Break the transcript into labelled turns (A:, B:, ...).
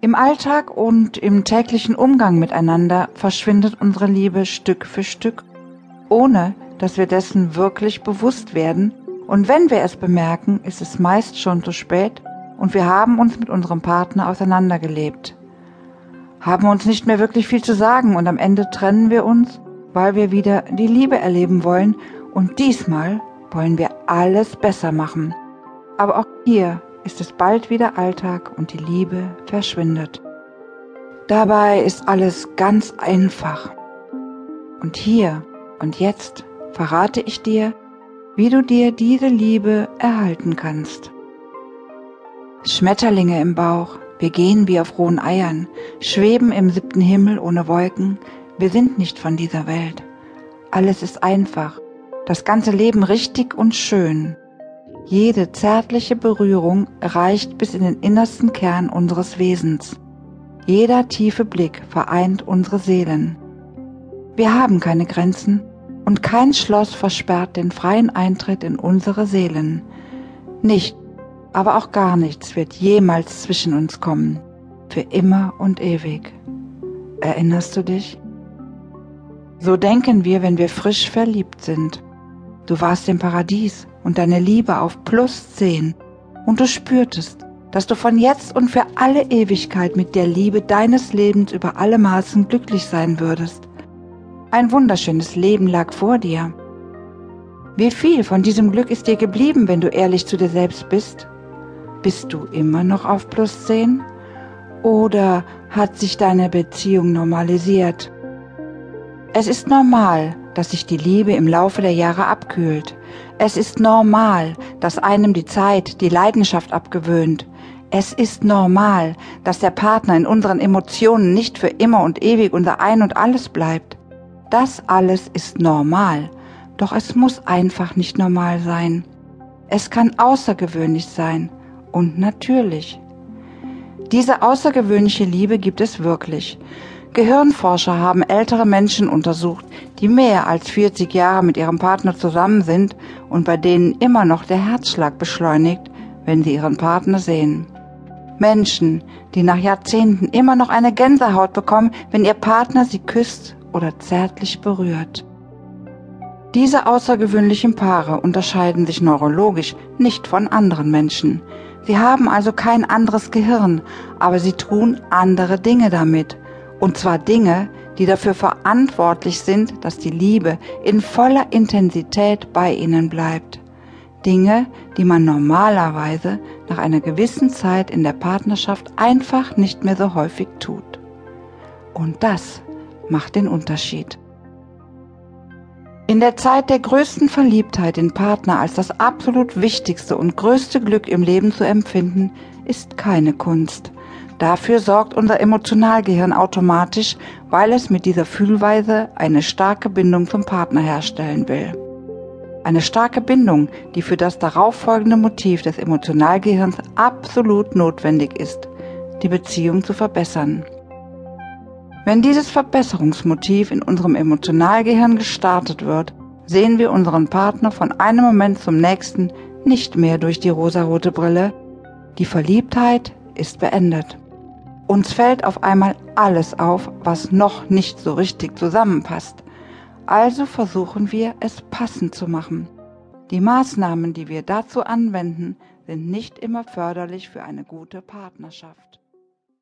A: Im Alltag und im täglichen Umgang miteinander verschwindet unsere Liebe Stück für Stück, ohne dass wir dessen wirklich bewusst werden, und wenn wir es bemerken, ist es meist schon zu spät und wir haben uns mit unserem Partner auseinandergelebt, haben uns nicht mehr wirklich viel zu sagen und am Ende trennen wir uns, weil wir wieder die Liebe erleben wollen. Und diesmal wollen wir alles besser machen. Aber auch hier ist es bald wieder Alltag und die Liebe verschwindet. Dabei ist alles ganz einfach. Und hier und jetzt verrate ich dir, wie du dir diese Liebe erhalten kannst. Schmetterlinge im Bauch, wir gehen wie auf rohen Eiern, schweben im siebten Himmel ohne Wolken, wir sind nicht von dieser Welt. Alles ist einfach, das ganze Leben richtig und schön. Jede zärtliche Berührung reicht bis in den innersten Kern unseres Wesens. Jeder tiefe Blick vereint unsere Seelen. Wir haben keine Grenzen und kein Schloss versperrt den freien Eintritt in unsere Seelen. Nicht, aber auch gar nichts wird jemals zwischen uns kommen, für immer und ewig. Erinnerst du dich? So denken wir, wenn wir frisch verliebt sind. Du warst im Paradies und deine Liebe auf plus zehn und du spürtest, dass du von jetzt und für alle Ewigkeit mit der Liebe deines Lebens über alle Maßen glücklich sein würdest. Ein wunderschönes Leben lag vor dir. Wie viel von diesem Glück ist dir geblieben, wenn du ehrlich zu dir selbst bist? Bist du immer noch auf plus zehn? Oder hat sich deine Beziehung normalisiert? Es ist normal, dass sich die Liebe im Laufe der Jahre abkühlt. Es ist normal, dass einem die Zeit, die Leidenschaft abgewöhnt. Es ist normal, dass der Partner in unseren Emotionen nicht für immer und ewig unser Ein und alles bleibt. Das alles ist normal, doch es muss einfach nicht normal sein. Es kann außergewöhnlich sein und natürlich. Diese außergewöhnliche Liebe gibt es wirklich. Gehirnforscher haben ältere Menschen untersucht, die mehr als 40 Jahre mit ihrem Partner zusammen sind und bei denen immer noch der Herzschlag beschleunigt, wenn sie ihren Partner sehen. Menschen, die nach Jahrzehnten immer noch eine Gänsehaut bekommen, wenn ihr Partner sie küsst oder zärtlich berührt. Diese außergewöhnlichen Paare unterscheiden sich neurologisch nicht von anderen Menschen. Sie haben also kein anderes Gehirn, aber sie tun andere Dinge damit und zwar Dinge, die dafür verantwortlich sind, dass die Liebe in voller Intensität bei ihnen bleibt. Dinge, die man normalerweise nach einer gewissen Zeit in der Partnerschaft einfach nicht mehr so häufig tut. Und das macht den Unterschied. In der Zeit der größten Verliebtheit den Partner als das absolut wichtigste und größte Glück im Leben zu empfinden, ist keine Kunst. Dafür sorgt unser Emotionalgehirn automatisch, weil es mit dieser Fühlweise eine starke Bindung zum Partner herstellen will. Eine starke Bindung, die für das darauffolgende Motiv des Emotionalgehirns absolut notwendig ist, die Beziehung zu verbessern. Wenn dieses Verbesserungsmotiv in unserem Emotionalgehirn gestartet wird, sehen wir unseren Partner von einem Moment zum nächsten nicht mehr durch die rosarote Brille. Die Verliebtheit ist beendet. Uns fällt auf einmal alles auf, was noch nicht so richtig zusammenpasst. Also versuchen wir, es passend zu machen. Die Maßnahmen, die wir dazu anwenden, sind nicht immer förderlich für eine gute Partnerschaft.